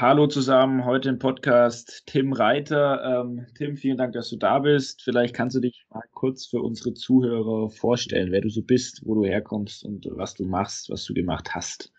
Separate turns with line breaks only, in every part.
hallo zusammen, heute im Podcast Tim Reiter. Ähm, Tim, vielen Dank, dass du da bist. Vielleicht kannst du dich mal kurz für unsere Zuhörer vorstellen, wer du so bist, wo du herkommst und was du machst, was du gemacht hast.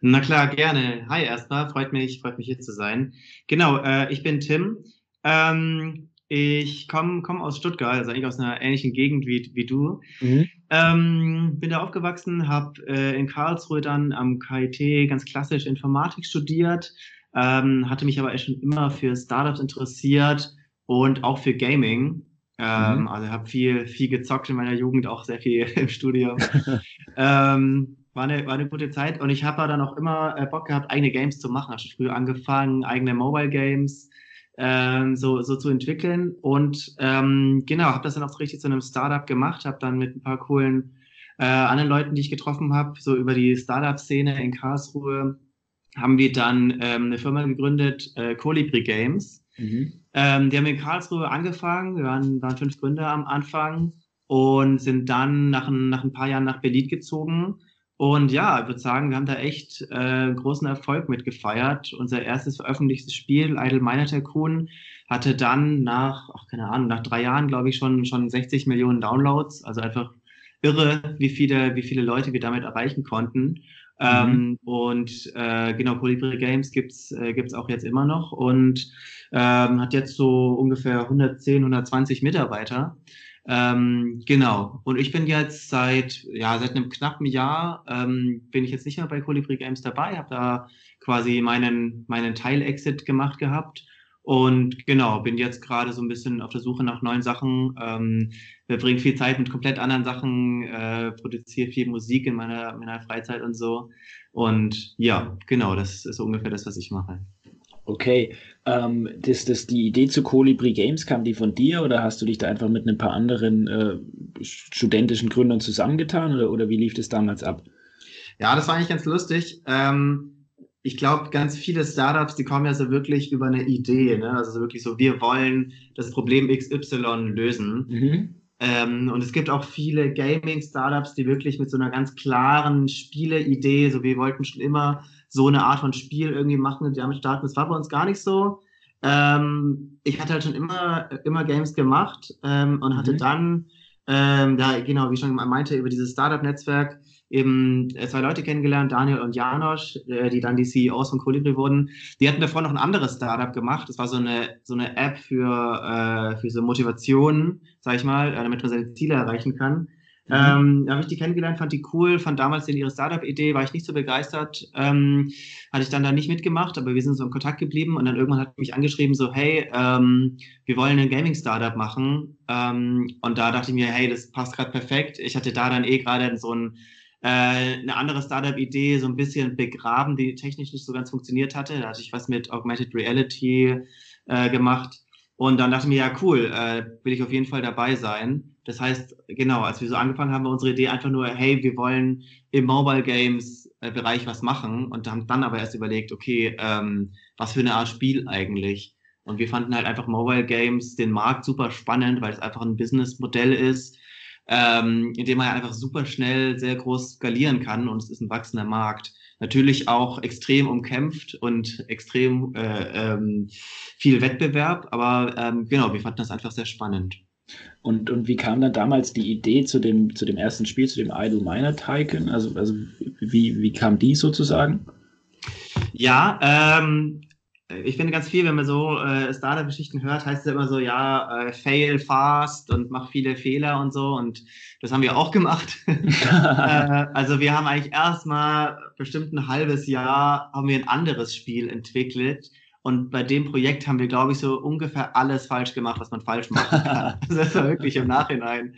Na klar, gerne. Hi erstmal, freut mich, freut mich hier zu sein. Genau, äh, ich bin Tim. Ähm, ich komme komm aus Stuttgart, also eigentlich aus einer ähnlichen Gegend wie, wie du. Mhm. Ähm, bin da aufgewachsen, habe äh, in Karlsruhe dann am KIT ganz klassisch Informatik studiert, ähm, hatte mich aber echt schon immer für Startups interessiert und auch für Gaming. Ähm, mhm. Also habe viel, viel gezockt in meiner Jugend, auch sehr viel im Studium. ähm, war eine, war eine gute Zeit und ich habe dann auch immer äh, Bock gehabt, eigene Games zu machen. Habe schon früh angefangen, eigene Mobile Games ähm, so, so zu entwickeln. Und ähm, genau, habe das dann auch so richtig zu einem Startup gemacht, habe dann mit ein paar coolen äh, anderen Leuten, die ich getroffen habe, so über die Startup-Szene in Karlsruhe, haben wir dann ähm, eine Firma gegründet, äh, Colibri Games. Mhm. Ähm, die haben in Karlsruhe angefangen, wir waren, waren fünf Gründer am Anfang und sind dann nach, nach ein paar Jahren nach Berlin gezogen und ja, ich würde sagen, wir haben da echt äh, großen Erfolg mit gefeiert. Unser erstes veröffentlichtes Spiel, Idle Miner Tycoon, hatte dann nach, ach, keine Ahnung, nach drei Jahren, glaube ich, schon, schon 60 Millionen Downloads. Also einfach irre, wie viele, wie viele Leute wir damit erreichen konnten. Mhm. Ähm, und äh, genau, Colibri Games gibt's äh, gibt's auch jetzt immer noch und ähm, hat jetzt so ungefähr 110, 120 Mitarbeiter. Ähm, genau. Und ich bin jetzt seit, ja, seit einem knappen Jahr ähm, bin ich jetzt nicht mehr bei Colibri Games dabei, habe da quasi meinen, meinen Teil-Exit gemacht gehabt. Und genau, bin jetzt gerade so ein bisschen auf der Suche nach neuen Sachen, ähm, verbringe viel Zeit mit komplett anderen Sachen, äh, produziere viel Musik in meiner, meiner Freizeit und so. Und ja, genau, das ist ungefähr das, was ich mache.
Okay, ähm, das, das, die Idee zu Colibri Games, kam die von dir oder hast du dich da einfach mit ein paar anderen äh, studentischen Gründern zusammengetan oder, oder wie lief das damals ab?
Ja, das war eigentlich ganz lustig. Ähm, ich glaube, ganz viele Startups, die kommen ja so wirklich über eine Idee, ne? also so wirklich so, wir wollen das Problem XY lösen. Mhm. Ähm, und es gibt auch viele Gaming-Startups, die wirklich mit so einer ganz klaren Spieleidee, so wir wollten schon immer so eine Art von Spiel irgendwie machen und damit starten. Das war bei uns gar nicht so. Ähm, ich hatte halt schon immer, immer Games gemacht ähm, und hatte mhm. dann, ähm, da, genau, wie ich schon meinte, über dieses Startup-Netzwerk eben äh, zwei Leute kennengelernt, Daniel und Janosch, äh, die dann die CEOs von Colibri wurden. Die hatten davor noch ein anderes Startup gemacht. Das war so eine, so eine App für, äh, für so Motivationen, sag ich mal, äh, damit man seine Ziele erreichen kann. Mhm. Ähm, da habe ich die kennengelernt, fand die cool, fand damals in ihre Startup-Idee, war ich nicht so begeistert, ähm, hatte ich dann da nicht mitgemacht, aber wir sind so in Kontakt geblieben und dann irgendwann hat mich angeschrieben, so, hey, ähm, wir wollen ein Gaming-Startup machen. Ähm, und da dachte ich mir, hey, das passt gerade perfekt. Ich hatte da dann eh gerade so ein äh, eine andere Startup-Idee so ein bisschen begraben, die technisch nicht so ganz funktioniert hatte. Da hatte ich was mit Augmented Reality äh, gemacht. Und dann dachte ich mir, ja, cool, äh, will ich auf jeden Fall dabei sein. Das heißt, genau, als wir so angefangen haben, war unsere Idee einfach nur, hey, wir wollen im Mobile Games äh, Bereich was machen und haben dann aber erst überlegt, okay, ähm, was für eine Art Spiel eigentlich? Und wir fanden halt einfach Mobile Games den Markt super spannend, weil es einfach ein Businessmodell ist, ähm, in dem man einfach super schnell sehr groß skalieren kann und es ist ein wachsender Markt natürlich auch extrem umkämpft und extrem äh, ähm, viel Wettbewerb, aber ähm, genau, wir fanden das einfach sehr spannend.
Und, und wie kam dann damals die Idee zu dem, zu dem ersten Spiel, zu dem Idle Miner Tycoon? Also, also wie, wie kam die sozusagen?
Ja, ähm, ich finde ganz viel, wenn man so äh, Startup-Geschichten hört, heißt es immer so, ja, äh, fail fast und mach viele Fehler und so. Und das haben wir auch gemacht. äh, also wir haben eigentlich erstmal bestimmt ein halbes Jahr haben wir ein anderes Spiel entwickelt, und bei dem Projekt haben wir, glaube ich, so ungefähr alles falsch gemacht, was man falsch machen kann. das war wirklich im Nachhinein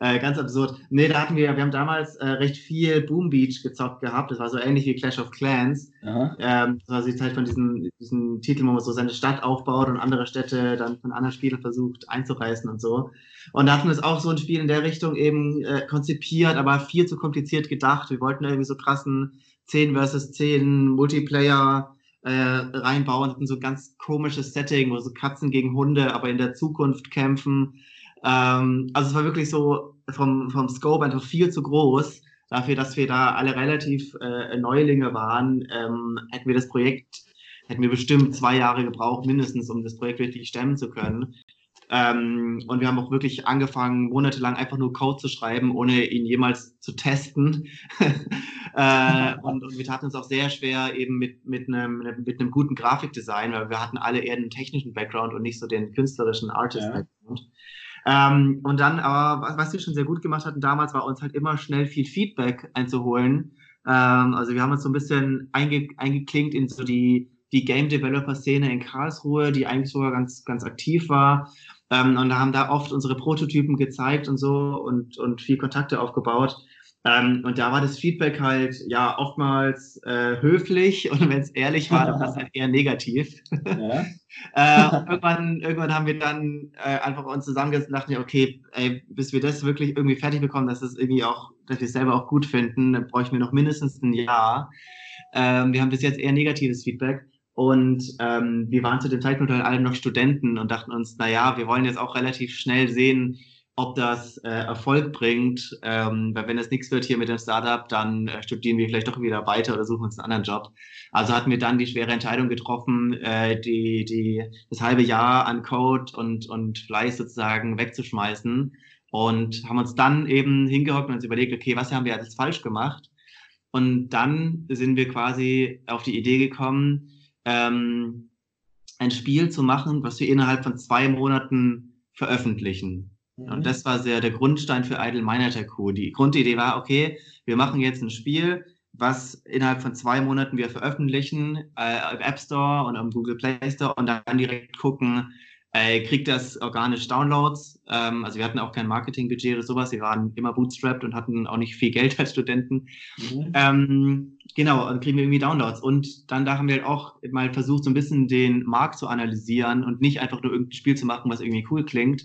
äh, ganz absurd. Nee, da hatten wir, wir haben damals äh, recht viel Boom Beach gezockt gehabt. Das war so ähnlich wie Clash of Clans. Ähm, das war die Zeit von diesen, diesen Titeln, wo man so seine Stadt aufbaut und andere Städte dann von anderen Spielern versucht einzureißen und so. Und da hatten wir auch so ein Spiel in der Richtung eben äh, konzipiert, aber viel zu kompliziert gedacht. Wir wollten irgendwie so krassen 10 versus 10 Multiplayer äh, reinbauen, hatten so ganz komisches Setting, wo so Katzen gegen Hunde, aber in der Zukunft kämpfen. Ähm, also es war wirklich so vom, vom Scope einfach viel zu groß. Dafür, dass wir da alle relativ äh, Neulinge waren, ähm, hätten wir das Projekt hätten wir bestimmt zwei Jahre gebraucht, mindestens, um das Projekt wirklich stemmen zu können. Ähm, und wir haben auch wirklich angefangen, monatelang einfach nur Code zu schreiben, ohne ihn jemals zu testen. äh, und, und, wir taten uns auch sehr schwer eben mit, mit, einem, mit einem guten Grafikdesign, weil wir hatten alle eher einen technischen Background und nicht so den künstlerischen Artist-Background. Ja. Ähm, und dann, aber was, was wir schon sehr gut gemacht hatten damals, war uns halt immer schnell viel Feedback einzuholen. Ähm, also wir haben uns so ein bisschen einge, eingeklinkt in so die, die Game Developer Szene in Karlsruhe, die eigentlich sogar ganz, ganz aktiv war. Ähm, und haben da oft unsere Prototypen gezeigt und so und, und viel Kontakte aufgebaut. Ähm, und da war das Feedback halt ja oftmals äh, höflich und wenn es ehrlich war, dann war es halt eher negativ. Ja. äh, irgendwann, irgendwann haben wir dann äh, einfach uns zusammengesetzt und dachten, ja, okay, ey, bis wir das wirklich irgendwie fertig bekommen, dass es irgendwie auch, dass wir es selber auch gut finden, dann bräuchten wir noch mindestens ein Jahr. Ähm, wir haben bis jetzt eher negatives Feedback. Und ähm, wir waren zu dem Zeitpunkt halt alle noch Studenten und dachten uns, na ja, wir wollen jetzt auch relativ schnell sehen, ob das äh, Erfolg bringt. Ähm, weil wenn das nichts wird hier mit dem Startup, dann äh, studieren wir vielleicht doch wieder weiter oder suchen uns einen anderen Job. Also hatten wir dann die schwere Entscheidung getroffen, äh, die, die, das halbe Jahr an Code und, und Fleiß sozusagen wegzuschmeißen und haben uns dann eben hingehockt und uns überlegt, okay, was haben wir jetzt falsch gemacht? Und dann sind wir quasi auf die Idee gekommen, ähm, ein Spiel zu machen, was wir innerhalb von zwei Monaten veröffentlichen. Mhm. Und das war sehr der Grundstein für Idle Miner Tycoon. Die Grundidee war, okay, wir machen jetzt ein Spiel, was innerhalb von zwei Monaten wir veröffentlichen äh, im App Store und am Google Play Store und dann direkt gucken, äh, kriegt das organisch Downloads. Ähm, also wir hatten auch kein Marketingbudget oder sowas. Wir waren immer bootstrapped und hatten auch nicht viel Geld als Studenten. Mhm. Ähm, genau, dann kriegen wir irgendwie Downloads. Und dann da haben wir halt auch mal versucht, so ein bisschen den Markt zu analysieren und nicht einfach nur irgendein Spiel zu machen, was irgendwie cool klingt.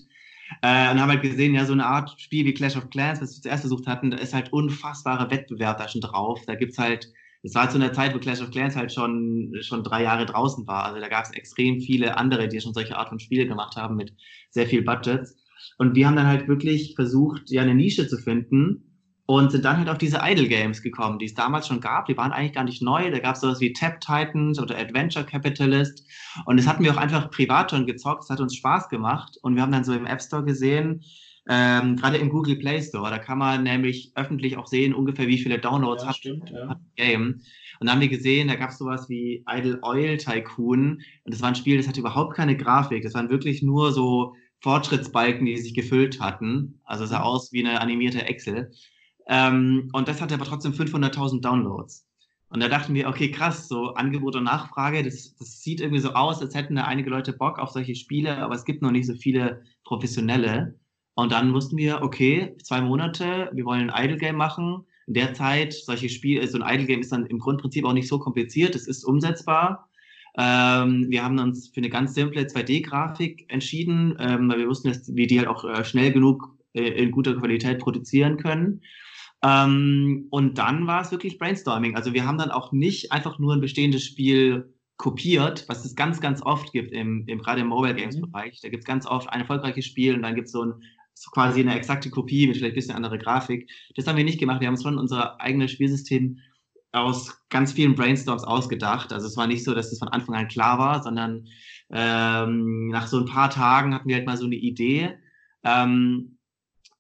Äh, und haben halt gesehen, ja, so eine Art Spiel wie Clash of Clans, was wir zuerst versucht hatten, da ist halt unfassbare Wettbewerb da schon drauf. Da gibt's halt es war zu einer Zeit, wo Clash of Clans halt schon, schon drei Jahre draußen war. Also da gab es extrem viele andere, die schon solche Art von Spiele gemacht haben mit sehr viel Budgets. Und wir haben dann halt wirklich versucht, ja eine Nische zu finden und sind dann halt auf diese Idle Games gekommen, die es damals schon gab. Die waren eigentlich gar nicht neu. Da gab es sowas wie Tap Titans oder Adventure Capitalist. Und das hatten wir auch einfach privat schon gezockt. Es hat uns Spaß gemacht. Und wir haben dann so im App Store gesehen, ähm, gerade im Google Play Store, da kann man nämlich öffentlich auch sehen, ungefähr wie viele Downloads
ja, hat, stimmt, ja.
hat das Game. Und dann haben wir gesehen, da gab es sowas wie Idle Oil Tycoon. Und das war ein Spiel, das hatte überhaupt keine Grafik. Das waren wirklich nur so Fortschrittsbalken, die sich gefüllt hatten. Also sah mhm. aus wie eine animierte Excel. Ähm, und das hatte aber trotzdem 500.000 Downloads. Und da dachten wir, okay, krass, so Angebot und Nachfrage, das, das sieht irgendwie so aus, als hätten da einige Leute Bock auf solche Spiele, aber es gibt noch nicht so viele professionelle. Und dann wussten wir, okay, zwei Monate, wir wollen ein Idle Game machen. In der Zeit, solche Spiele, so ein Idle Game ist dann im Grundprinzip auch nicht so kompliziert, es ist umsetzbar. Ähm, wir haben uns für eine ganz simple 2D-Grafik entschieden, ähm, weil wir wussten, dass wir die halt auch äh, schnell genug äh, in guter Qualität produzieren können. Ähm, und dann war es wirklich Brainstorming. Also wir haben dann auch nicht einfach nur ein bestehendes Spiel kopiert, was es ganz, ganz oft gibt, im, im gerade im Mobile Games Bereich. Da gibt es ganz oft ein erfolgreiches Spiel und dann gibt es so ein so quasi eine exakte Kopie mit vielleicht ein bisschen anderer Grafik. Das haben wir nicht gemacht. Wir haben schon unser eigenes Spielsystem aus ganz vielen Brainstorms ausgedacht. Also es war nicht so, dass es von Anfang an klar war, sondern ähm, nach so ein paar Tagen hatten wir halt mal so eine Idee ähm,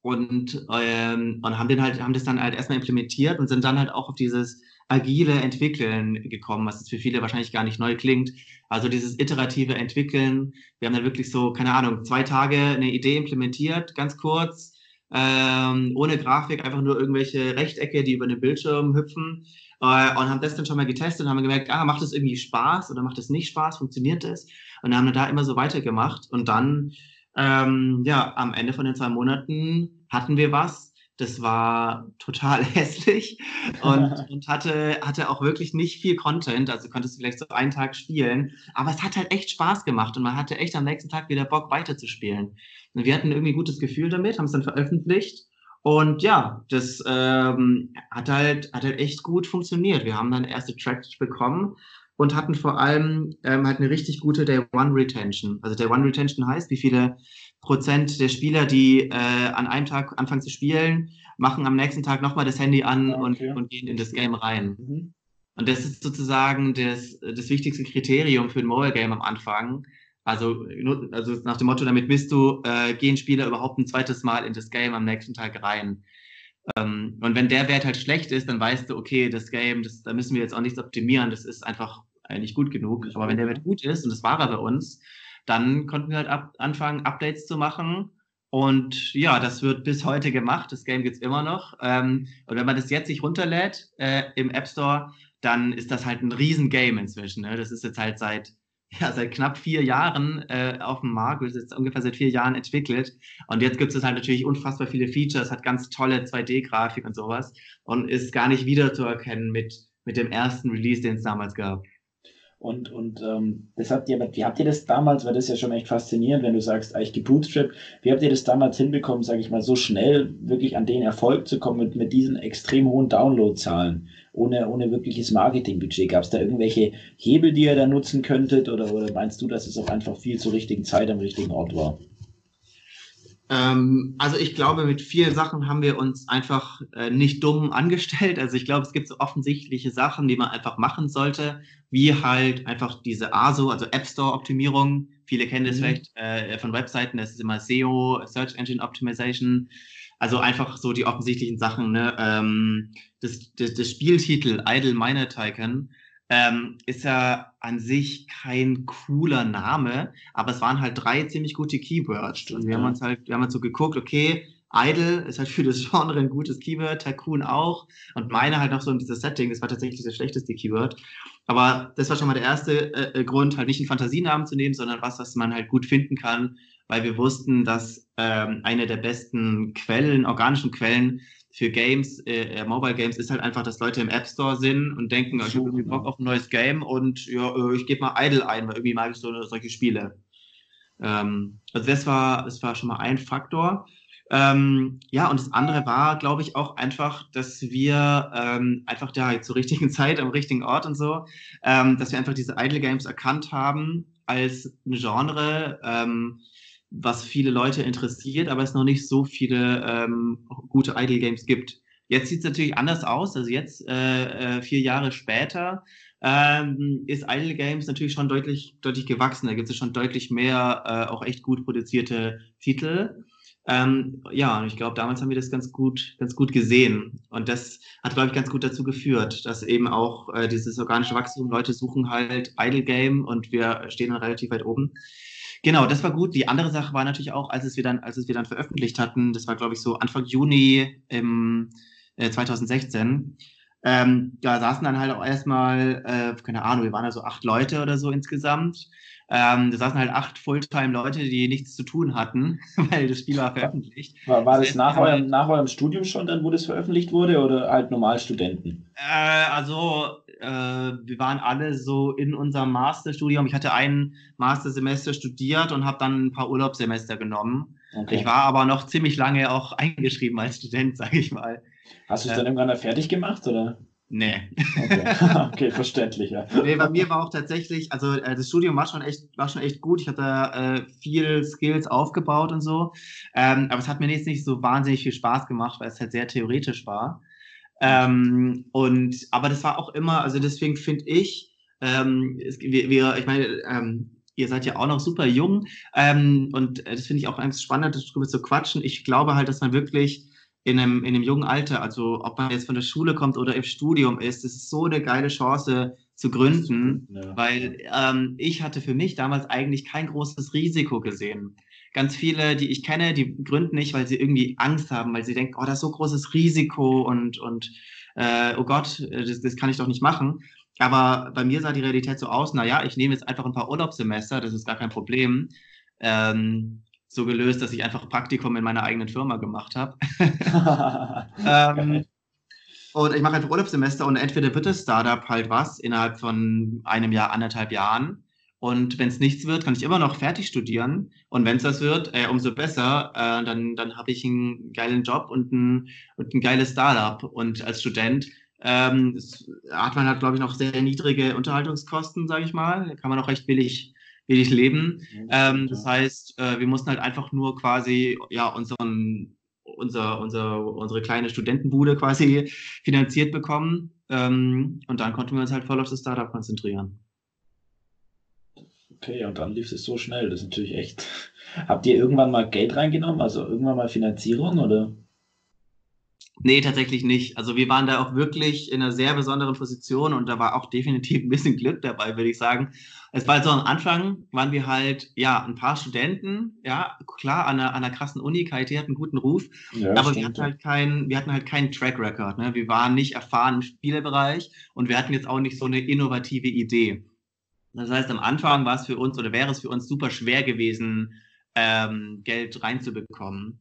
und, ähm, und haben den halt, haben das dann halt erstmal implementiert und sind dann halt auch auf dieses agile Entwickeln gekommen, was jetzt für viele wahrscheinlich gar nicht neu klingt. Also dieses iterative Entwickeln. Wir haben dann wirklich so, keine Ahnung, zwei Tage eine Idee implementiert, ganz kurz, ähm, ohne Grafik, einfach nur irgendwelche Rechtecke, die über den Bildschirm hüpfen äh, und haben das dann schon mal getestet und haben gemerkt, ah, macht das irgendwie Spaß oder macht das nicht Spaß, funktioniert das? Und haben dann da immer so weitergemacht und dann, ähm, ja, am Ende von den zwei Monaten hatten wir was, das war total hässlich und, und hatte, hatte auch wirklich nicht viel Content. Also konntest du vielleicht so einen Tag spielen. Aber es hat halt echt Spaß gemacht und man hatte echt am nächsten Tag wieder Bock weiterzuspielen. Und wir hatten irgendwie ein gutes Gefühl damit, haben es dann veröffentlicht. Und ja, das ähm, hat, halt, hat halt echt gut funktioniert. Wir haben dann erste Tracks bekommen und hatten vor allem ähm, halt eine richtig gute Day One Retention. Also Day One Retention heißt, wie viele Prozent der Spieler, die äh, an einem Tag anfangen zu spielen, machen am nächsten Tag nochmal das Handy an okay. und, und, gehen in das Game rein. Mhm. Und das ist sozusagen das, das wichtigste Kriterium für ein Mobile Game am Anfang. Also, also nach dem Motto, damit bist du, äh, gehen Spieler überhaupt ein zweites Mal in das Game am nächsten Tag rein. Ähm, und wenn der Wert halt schlecht ist, dann weißt du, okay, das Game, das, da müssen wir jetzt auch nichts optimieren, das ist einfach eigentlich gut genug. Aber wenn der Wert gut ist, und das war er bei uns, dann konnten wir halt ab, anfangen, Updates zu machen. Und ja, das wird bis heute gemacht. Das Game gibt's immer noch. Ähm, und wenn man das jetzt sich runterlädt äh, im App Store, dann ist das halt ein Riesengame inzwischen. Ne? Das ist jetzt halt seit ja, seit knapp vier Jahren äh, auf dem Markt, wird jetzt ungefähr seit vier Jahren entwickelt. Und jetzt gibt es halt natürlich unfassbar viele Features, hat ganz tolle 2D-Grafik und sowas und ist gar nicht wiederzuerkennen mit, mit dem ersten Release, den es damals gab.
Und, und ähm, das habt ihr, wie habt ihr das damals, weil das ist ja schon echt faszinierend, wenn du sagst, eigentlich gebootstrapped, wie habt ihr das damals hinbekommen, sage ich mal, so schnell wirklich an den Erfolg zu kommen mit, mit diesen extrem hohen Downloadzahlen, ohne, ohne wirkliches Marketingbudget? Gab es da irgendwelche Hebel, die ihr da nutzen könntet oder, oder meinst du, dass es auch einfach viel zur richtigen Zeit am richtigen Ort war?
Ähm, also ich glaube, mit vielen Sachen haben wir uns einfach äh, nicht dumm angestellt. Also ich glaube, es gibt so offensichtliche Sachen, die man einfach machen sollte, wie halt einfach diese ASO, also App Store Optimierung. Viele kennen das mhm. vielleicht äh, von Webseiten, das ist immer SEO, Search Engine Optimization. Also einfach so die offensichtlichen Sachen. Ne? Ähm, das, das, das Spieltitel Idle Miner Tycoon ähm, ist ja an sich kein cooler Name, aber es waren halt drei ziemlich gute Keywords. Und wir haben uns halt, wir haben uns so geguckt, okay, Idle ist halt für das Genre ein gutes Keyword, Tycoon auch. Und meine halt noch so in dieses Setting, das war tatsächlich das schlechteste Keyword. Aber das war schon mal der erste äh, äh, Grund, halt nicht einen Fantasienamen zu nehmen, sondern was, was man halt gut finden kann, weil wir wussten, dass ähm, eine der besten Quellen, organischen Quellen für Games, äh, äh, Mobile Games, ist halt einfach, dass Leute im App Store sind und denken, ich habe irgendwie Bock auf ein neues Game und ja, äh, ich gebe mal Idle ein, weil irgendwie mag ich so solche Spiele. Ähm, also das war, das war schon mal ein Faktor. Ähm, ja, und das andere war, glaube ich, auch einfach, dass wir ähm, einfach da zur richtigen Zeit am richtigen Ort und so, ähm, dass wir einfach diese Idle Games erkannt haben als ein Genre, ähm, was viele Leute interessiert, aber es noch nicht so viele ähm, gute Idle Games gibt. Jetzt sieht es natürlich anders aus. Also jetzt, äh, äh, vier Jahre später, ähm, ist Idle Games natürlich schon deutlich, deutlich gewachsen. Da gibt es schon deutlich mehr äh, auch echt gut produzierte Titel. Ähm, ja, und ich glaube, damals haben wir das ganz gut, ganz gut gesehen. Und das hat, glaube ich, ganz gut dazu geführt, dass eben auch äh, dieses organische Wachstum, Leute suchen halt Idle Game und wir stehen dann relativ weit oben. Genau, das war gut. Die andere Sache war natürlich auch, als es wir dann, als es wir dann veröffentlicht hatten, das war, glaube ich, so Anfang Juni im äh, 2016. Ähm, da saßen dann halt auch erstmal, äh, keine Ahnung, wir waren da so acht Leute oder so insgesamt. Ähm, da saßen halt acht Fulltime-Leute, die nichts zu tun hatten, weil das Spiel war veröffentlicht.
War, war das, das nach, eurem, nach eurem Studium schon dann, wo das veröffentlicht wurde, oder halt normal Studenten?
Äh, also äh, wir waren alle so in unserem Masterstudium. Ich hatte ein Mastersemester studiert und habe dann ein paar Urlaubssemester genommen. Okay. Ich war aber noch ziemlich lange auch eingeschrieben als Student, sage ich mal.
Hast du es dann äh, irgendwann fertig gemacht, oder?
Nee.
Okay, okay verständlich, ja.
Nee, bei mir war auch tatsächlich, also äh, das Studium war schon echt, war schon echt gut. Ich hatte äh, viel Skills aufgebaut und so. Ähm, aber es hat mir jetzt nicht so wahnsinnig viel Spaß gemacht, weil es halt sehr theoretisch war. Ähm, und, aber das war auch immer, also deswegen finde ich, ähm, es, wir, wir, ich meine, ähm, ihr seid ja auch noch super jung ähm, und das finde ich auch ganz spannend, darüber zu quatschen. Ich glaube halt, dass man wirklich in einem, in einem jungen Alter, also ob man jetzt von der Schule kommt oder im Studium ist, das ist so eine geile Chance zu gründen, ja. weil ähm, ich hatte für mich damals eigentlich kein großes Risiko gesehen ganz viele, die ich kenne, die gründen nicht, weil sie irgendwie Angst haben, weil sie denken, oh, das ist so großes Risiko und, und äh, oh Gott, das, das kann ich doch nicht machen. Aber bei mir sah die Realität so aus, naja, ich nehme jetzt einfach ein paar Urlaubssemester, das ist gar kein Problem. Ähm, so gelöst, dass ich einfach ein Praktikum in meiner eigenen Firma gemacht habe. ähm, und ich mache einfach Urlaubssemester und entweder wird das Startup halt was innerhalb von einem Jahr, anderthalb Jahren und wenn es nichts wird, kann ich immer noch fertig studieren. Und wenn es das wird, äh, umso besser. Äh, dann dann habe ich einen geilen Job und ein, und ein geiles Startup. Und als Student ähm, hat man halt, glaube ich, noch sehr niedrige Unterhaltungskosten, sage ich mal. Da kann man auch recht billig, billig leben. Ähm, das heißt, äh, wir mussten halt einfach nur quasi ja unseren unser, unser, unsere kleine Studentenbude quasi finanziert bekommen. Ähm, und dann konnten wir uns halt voll auf das Startup konzentrieren.
Okay, und dann lief es so schnell. Das ist natürlich echt. Habt ihr irgendwann mal Geld reingenommen? Also irgendwann mal Finanzierung oder?
Nee, tatsächlich nicht. Also wir waren da auch wirklich in einer sehr besonderen Position und da war auch definitiv ein bisschen Glück dabei, würde ich sagen. Es war halt so am Anfang, waren wir halt, ja, ein paar Studenten, ja, klar, an einer, an einer krassen Uni, KIT hat einen guten Ruf, ja, aber stimmt. wir hatten halt keinen, wir hatten halt keinen Track Record, ne? Wir waren nicht erfahren im Spielebereich und wir hatten jetzt auch nicht so eine innovative Idee. Das heißt, am Anfang war es für uns oder wäre es für uns super schwer gewesen, ähm, Geld reinzubekommen.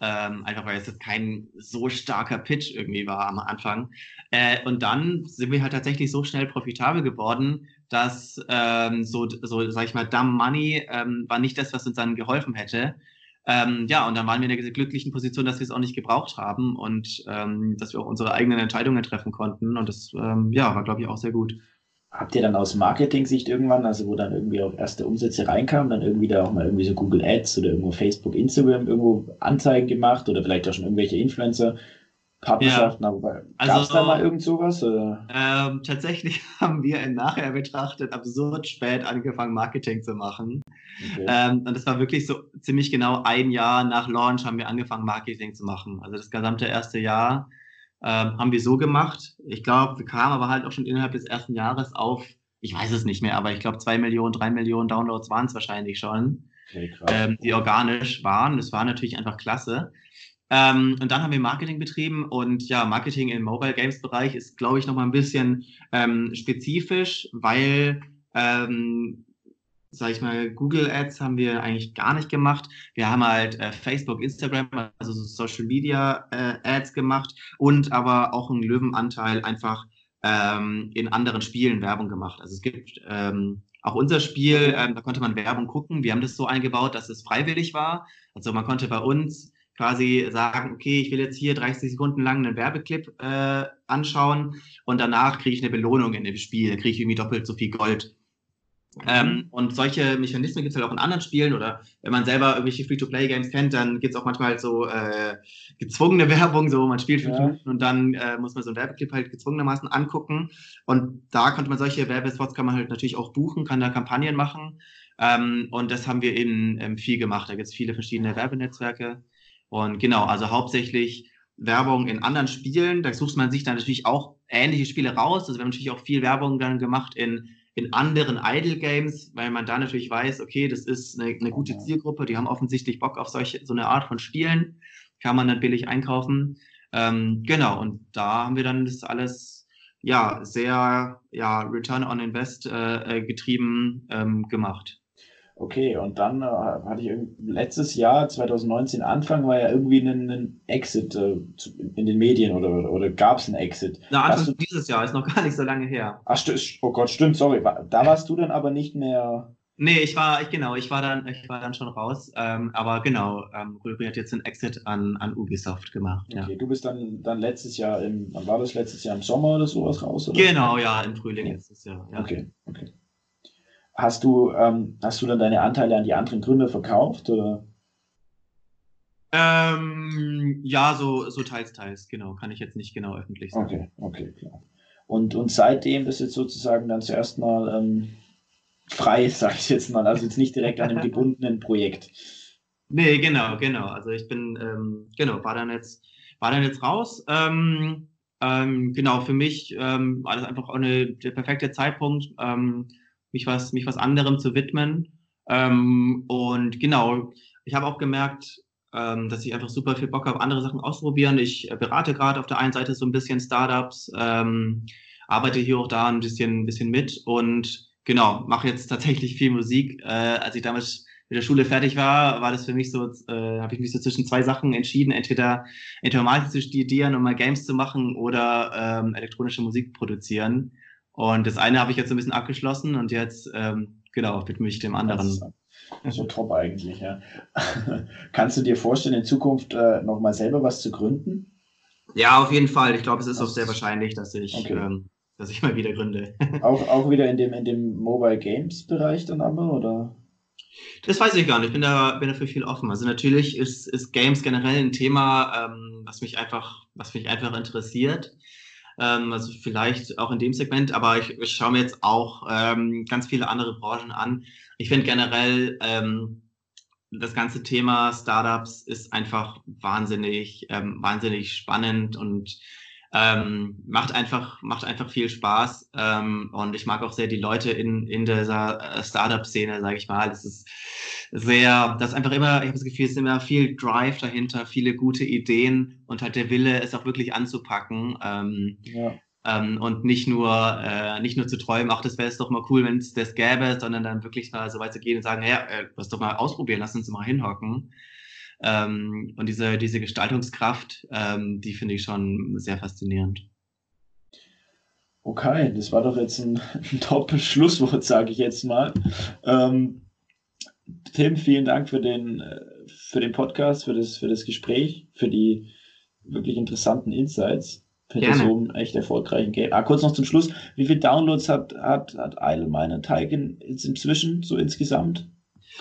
Ähm, einfach weil es kein so starker Pitch irgendwie war am Anfang. Äh, und dann sind wir halt tatsächlich so schnell profitabel geworden, dass ähm, so, so, sag ich mal, Dumb Money ähm, war nicht das, was uns dann geholfen hätte. Ähm, ja, und dann waren wir in der glücklichen Position, dass wir es auch nicht gebraucht haben und ähm, dass wir auch unsere eigenen Entscheidungen treffen konnten. Und das ähm, ja, war, glaube ich, auch sehr gut
habt ihr dann aus Marketing-Sicht irgendwann, also wo dann irgendwie auch erste Umsätze reinkamen, dann irgendwie da auch mal irgendwie so Google Ads oder irgendwo Facebook, Instagram irgendwo Anzeigen gemacht oder vielleicht auch schon irgendwelche Influencer? Partnerschaften, ja. aber also, gab es da mal irgend sowas?
Ähm, tatsächlich haben wir im Nachher betrachtet absurd spät angefangen, Marketing zu machen. Okay. Ähm, und das war wirklich so ziemlich genau ein Jahr nach Launch haben wir angefangen, Marketing zu machen. Also das gesamte erste Jahr ähm, haben wir so gemacht. Ich glaube, wir kamen aber halt auch schon innerhalb des ersten Jahres auf, ich weiß es nicht mehr, aber ich glaube, zwei Millionen, drei Millionen Downloads waren es wahrscheinlich schon, okay, ähm, die organisch waren. Das war natürlich einfach klasse. Ähm, und dann haben wir Marketing betrieben und ja, Marketing im Mobile Games Bereich ist, glaube ich, nochmal ein bisschen ähm, spezifisch, weil ähm, sag ich mal, Google Ads haben wir eigentlich gar nicht gemacht. Wir haben halt äh, Facebook, Instagram, also so Social Media äh, Ads gemacht und aber auch einen Löwenanteil einfach ähm, in anderen Spielen Werbung gemacht. Also es gibt ähm, auch unser Spiel, ähm, da konnte man Werbung gucken. Wir haben das so eingebaut, dass es freiwillig war. Also man konnte bei uns quasi sagen, okay, ich will jetzt hier 30 Sekunden lang einen Werbeclip äh, anschauen und danach kriege ich eine Belohnung in dem Spiel, kriege ich irgendwie doppelt so viel Gold. Ähm, mhm. und solche Mechanismen gibt es halt auch in anderen Spielen oder wenn man selber irgendwelche Free-to-Play-Games kennt, dann gibt es auch manchmal so äh, gezwungene Werbung, so man spielt fünf ja. Minuten und dann äh, muss man so einen Werbeclip halt gezwungenermaßen angucken. Und da konnte man solche Werbespots kann man halt natürlich auch buchen, kann da Kampagnen machen. Ähm, und das haben wir eben ähm, viel gemacht. Da gibt es viele verschiedene Werbenetzwerke. Und genau, also hauptsächlich Werbung in anderen Spielen. Da sucht man sich dann natürlich auch ähnliche Spiele raus. Also wir haben natürlich auch viel Werbung dann gemacht in in anderen Idle Games, weil man da natürlich weiß, okay, das ist eine, eine gute Zielgruppe, die haben offensichtlich Bock auf solche, so eine Art von Spielen, kann man dann billig einkaufen. Ähm, genau, und da haben wir dann das alles ja sehr ja, Return on Invest äh, äh getrieben ähm, gemacht.
Okay, und dann äh, hatte ich letztes Jahr, 2019, Anfang, war ja irgendwie ein, ein Exit äh, in den Medien oder, oder gab es einen Exit?
Na, Anfang du, dieses Jahr, ist noch gar nicht so lange her.
Ach, oh Gott, stimmt, sorry. Da warst du dann aber nicht mehr.
Nee, ich war, ich, genau, ich war dann, ich war dann schon raus. Ähm, aber genau, ähm, Röhri hat jetzt einen Exit an, an Ubisoft gemacht.
Okay, ja. du bist dann, dann letztes Jahr im, wann war das letztes Jahr im Sommer oder sowas raus? Oder?
Genau, ja, im Frühling letztes Jahr. Ja.
Okay, okay. Hast du, ähm, hast du dann deine Anteile an die anderen Gründer verkauft? Oder?
Ähm, ja, so, so teils, teils, genau. Kann ich jetzt nicht genau öffentlich sagen.
Okay, okay, klar. Und, und seitdem das jetzt sozusagen dann zuerst mal ähm, frei, sage ich jetzt mal, also jetzt nicht direkt an einem gebundenen Projekt.
Nee, genau, genau. Also ich bin, ähm, genau, war dann jetzt, war dann jetzt raus. Ähm, ähm, genau, für mich ähm, war das einfach auch eine, der perfekte Zeitpunkt. Ähm, mich was, mich was anderem zu widmen. Ähm, und genau, ich habe auch gemerkt, ähm, dass ich einfach super viel Bock habe, andere Sachen auszuprobieren. Ich äh, berate gerade auf der einen Seite so ein bisschen Startups, ähm, arbeite hier auch da ein bisschen, ein bisschen mit und genau, mache jetzt tatsächlich viel Musik. Äh, als ich damals mit der Schule fertig war, war das für mich so, äh, habe ich mich so zwischen zwei Sachen entschieden, entweder Informatik zu studieren und mal Games zu machen oder ähm, elektronische Musik produzieren. Und das eine habe ich jetzt ein bisschen abgeschlossen und jetzt, ähm, genau, widme ich dem anderen.
So top eigentlich, ja. Kannst du dir vorstellen, in Zukunft äh, nochmal selber was zu gründen?
Ja, auf jeden Fall. Ich glaube, es ist auch sehr wahrscheinlich, dass ich, okay. ähm, dass ich mal wieder gründe.
auch, auch wieder in dem, in dem Mobile Games Bereich dann aber, oder?
Das weiß ich gar nicht. Ich bin da, bin dafür viel offen. Also natürlich ist, ist Games generell ein Thema, ähm, was mich einfach, was mich einfach interessiert. Ähm, also vielleicht auch in dem Segment, aber ich, ich schaue mir jetzt auch ähm, ganz viele andere Branchen an. Ich finde generell ähm, das ganze Thema Startups ist einfach wahnsinnig, ähm, wahnsinnig spannend und ähm, macht einfach macht einfach viel Spaß ähm, und ich mag auch sehr die Leute in in dieser äh, Startup-Szene, sage ich mal. Es ist sehr, das ist einfach immer, ich habe das Gefühl, es ist immer viel Drive dahinter, viele gute Ideen und halt der Wille, es auch wirklich anzupacken. Ähm, ja. Ähm, und nicht nur, äh, nicht nur zu träumen, ach, das wäre es doch mal cool, wenn es das gäbe, sondern dann wirklich mal so weit zu gehen und sagen, ja, äh, lass doch mal ausprobieren, lass uns mal hinhocken. Ähm, und diese, diese Gestaltungskraft, ähm, die finde ich schon sehr faszinierend.
Okay, das war doch jetzt ein, ein Top-Schlusswort, sage ich jetzt mal. Ähm, Tim, vielen Dank für den, äh, für den Podcast, für das, für das Gespräch, für die wirklich interessanten Insights für so einen echt erfolgreichen Game. Ah, kurz noch zum Schluss. Wie viele Downloads hat, hat, hat Idle meine Teig jetzt inzwischen, so insgesamt,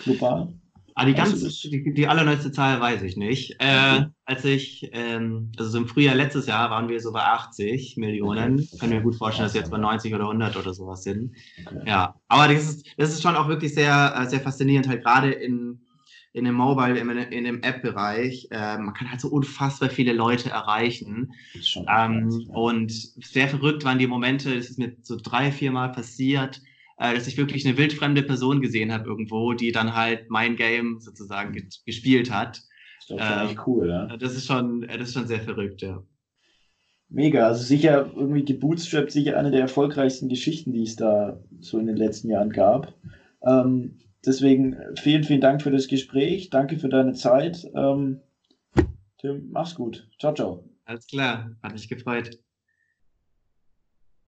global?
Ah, die ganz, die, die allerneueste Zahl weiß ich nicht. Äh. Als ich, ähm, also so im Frühjahr letztes Jahr waren wir so bei 80 Millionen. Okay. Können wir gut vorstellen, dass wir jetzt bei 90 oder 100 oder sowas sind. Okay. Ja, aber das ist, das ist schon auch wirklich sehr, äh, sehr faszinierend, halt gerade in, in dem Mobile, in, in dem App-Bereich, äh, man kann halt so unfassbar viele Leute erreichen. Ähm, krass, ja. Und sehr verrückt waren die Momente, das ist mir so drei, vier Mal passiert, äh, dass ich wirklich eine wildfremde Person gesehen habe irgendwo, die dann halt mein Game sozusagen gespielt hat.
Das ist äh, echt cool, ja.
Das ist schon, das ist schon sehr verrückt, ja.
Mega, also sicher irgendwie gebootstrapped, sicher eine der erfolgreichsten Geschichten, die es da so in den letzten Jahren gab. Ähm, Deswegen vielen, vielen Dank für das Gespräch. Danke für deine Zeit. Ähm, Tim, mach's gut. Ciao, ciao.
Alles klar, hat mich gefreut.